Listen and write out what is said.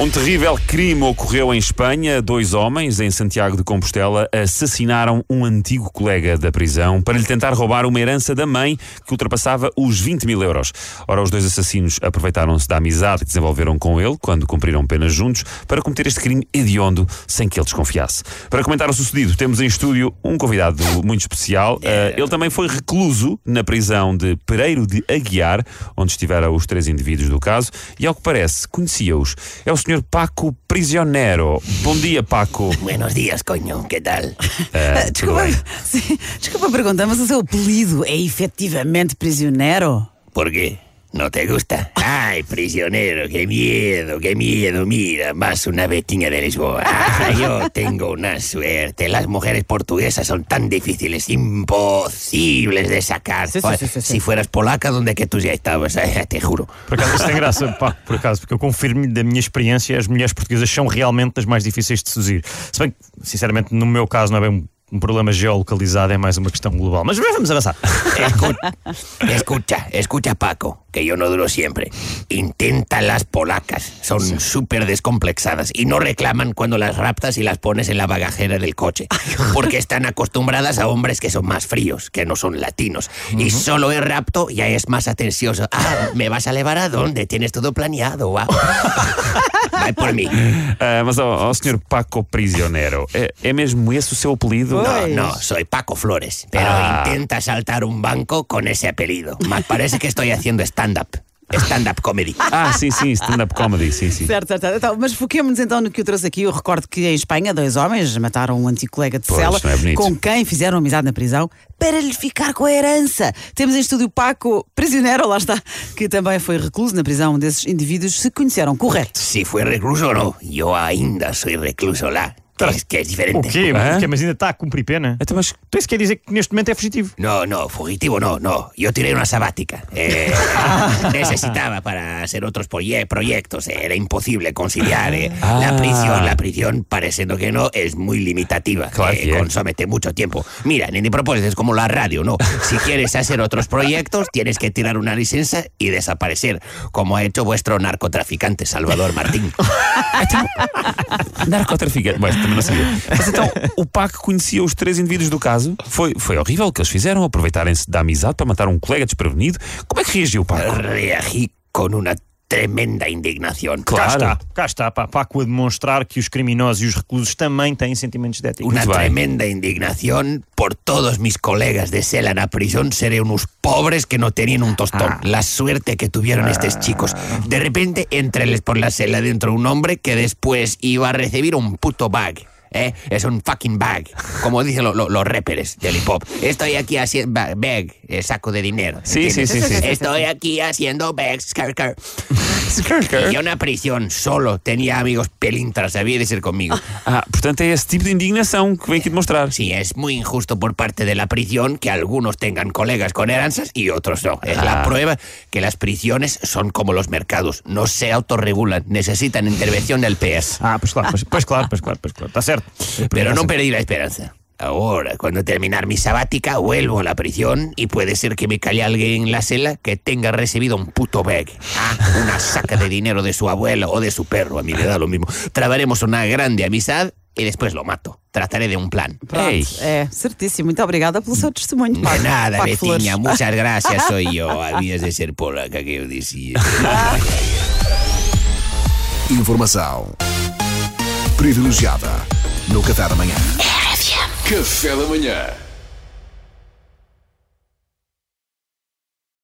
Um terrível crime ocorreu em Espanha. Dois homens, em Santiago de Compostela, assassinaram um antigo colega da prisão para lhe tentar roubar uma herança da mãe que ultrapassava os 20 mil euros. Ora, os dois assassinos aproveitaram-se da amizade que desenvolveram com ele quando cumpriram penas juntos para cometer este crime hediondo sem que ele desconfiasse. Para comentar o sucedido, temos em estúdio um convidado muito especial. Uh, ele também foi recluso na prisão de Pereiro de Aguiar, onde estiveram os três indivíduos do caso, e ao que parece, conhecia-os. É o Sr. Paco Prisionero. Bom dia, Paco. Buenos días, coño. ¿Qué tal? Tudo Desculpa, sim, desculpa a pergunta, mas o seu apelido é efetivamente prisioneiro? ¿Por qué? ¿No te gusta? Ay, prisionero, qué miedo, qué miedo. Mira, más una vecina de Lisboa. Ah, yo tengo una suerte. Las mujeres portuguesas son tan difíciles, imposibles de sacar. Sí, sí, sí, sí, sí. Si fueras polaca, donde que tú ya estabas, eh, te juro. Por acaso, isso tem graça, pá, por acaso, porque eu confirmo da minha experiência, as mulheres portuguesas são realmente das mais difíceis de seduzir. Se bem que, sinceramente, no meu caso, não é bem um, problema geolocalizado, é mais uma questão global. Mas vamos avançar. Escucha, escucha, escucha, Paco, que yo no duro siempre. Intenta las polacas. Son súper descomplexadas y no reclaman cuando las raptas y las pones en la bagajera del coche. Porque están acostumbradas a hombres que son más fríos, que no son latinos. Y solo el rapto ya es más atencioso. Ah, ¿me vas a llevar a dónde? Tienes todo planeado. Wow. Vai por mí. Ah, mas, ó, ó, Sr. Paco Prisionero, é, é mesmo esse o seu apelido? No, no, soy Paco Flores, pero Ah. intenta saltar un banco con ese apellido. Más parece que estoy haciendo stand-up. Stand-up comedy. Ah, sim, sim, stand-up comedy, sim, sim. Certo, certo. certo. Então, mas foquemos-nos então no que eu trouxe aqui. Eu recordo que em Espanha, dois homens mataram um antigo colega de Pois, cela não é com quem fizeram amizade na prisão para lhe ficar com a herança. Temos em estúdio Paco, prisioneiro, lá está, que também foi recluso na prisão onde esses indivíduos se conheceram, correto? Si fue recluso o no, yo ainda soy recluso lá. Que es, que O diferente. quê? Hã? O quê? Mas ainda está a cumprir pena? Então, mas Então isso quer dizer que neste momento é fugitivo. No, no, fugitivo no, no. Yo tiré una sabática. Eh, necesitaba para hacer otros proye- proyectos. eh, Era imposible conciliar. eh. La Ah. prisión, la prisión, pareciendo que no, es muy limitativa. Claro eh, consómete mucho tiempo. Mira, ni propósito, es como la radio, ¿no? Si quieres hacer otros proyectos, tienes que tirar una licencia y desaparecer, como ha hecho vuestro narcotraficante Salvador Martín. narcotraficante. Mas também não sabia. Mas então, o Paco conhecia os três indivíduos do caso. Foi, foi horrível o que eles fizeram, aproveitarem-se da amizade para matar um colega desprevenido. Como é que reagiu o Paco? Reagí con una tremenda indignación. Claro. Cá está, cá está, pá, Paco a demonstrar que os criminosos e os reclusos também têm sentimentos de ética. Bem. tremenda indignación por todos mis colegas de cela en la prisión seré unos pobres que no tenían un tostón. Ah. La suerte que tuvieron estos chicos. De repente, entreles por la celda dentro un hombre que después iba a recibir un puto bag. ¿Eh? Es un fucking bag, como dicen lo- lo- los rappers del hip hop. Estoy aquí haciendo bag, bag, eh, saco de dinero. Sí, sí, sí, sí. Estoy aquí haciendo bags, skr, skr. Y yo en la prisión solo tenía amigos pelintras, había de ser conmigo. Ah, portanto é esse tipo de indignação que vem aqui demonstrar. Sí, es muy injusto por parte de la prisión que algunos tengan colegas con heranzas y otros no. Es la prueba que las prisiones son como los mercados, no se autorregulan, necesitan intervención del PS. Ah, pois claro, pois, pois claro, pois claro, pois claro. Está certo. Pero no perdí la esperanza. Ahora, cuando terminar mi sabática, vuelvo a la prisión y puede ser que me calle alguien en la celda que tenga recibido un puto bag. Ah, una saca de dinero de su abuelo o de su perro, a mí me da lo mismo. Trabaremos una grande amistad y después lo mato. Trataré de un plan. Pronto, Ei. é certíssimo. Muito obrigada pelo seu testemunho. De Paco. nada, Paco Flores. Betiña, muchas gracias, soy yo. Habías de ser polaca que yo decía. Informação privilegiada no Qatar amanhã. Café da manhã.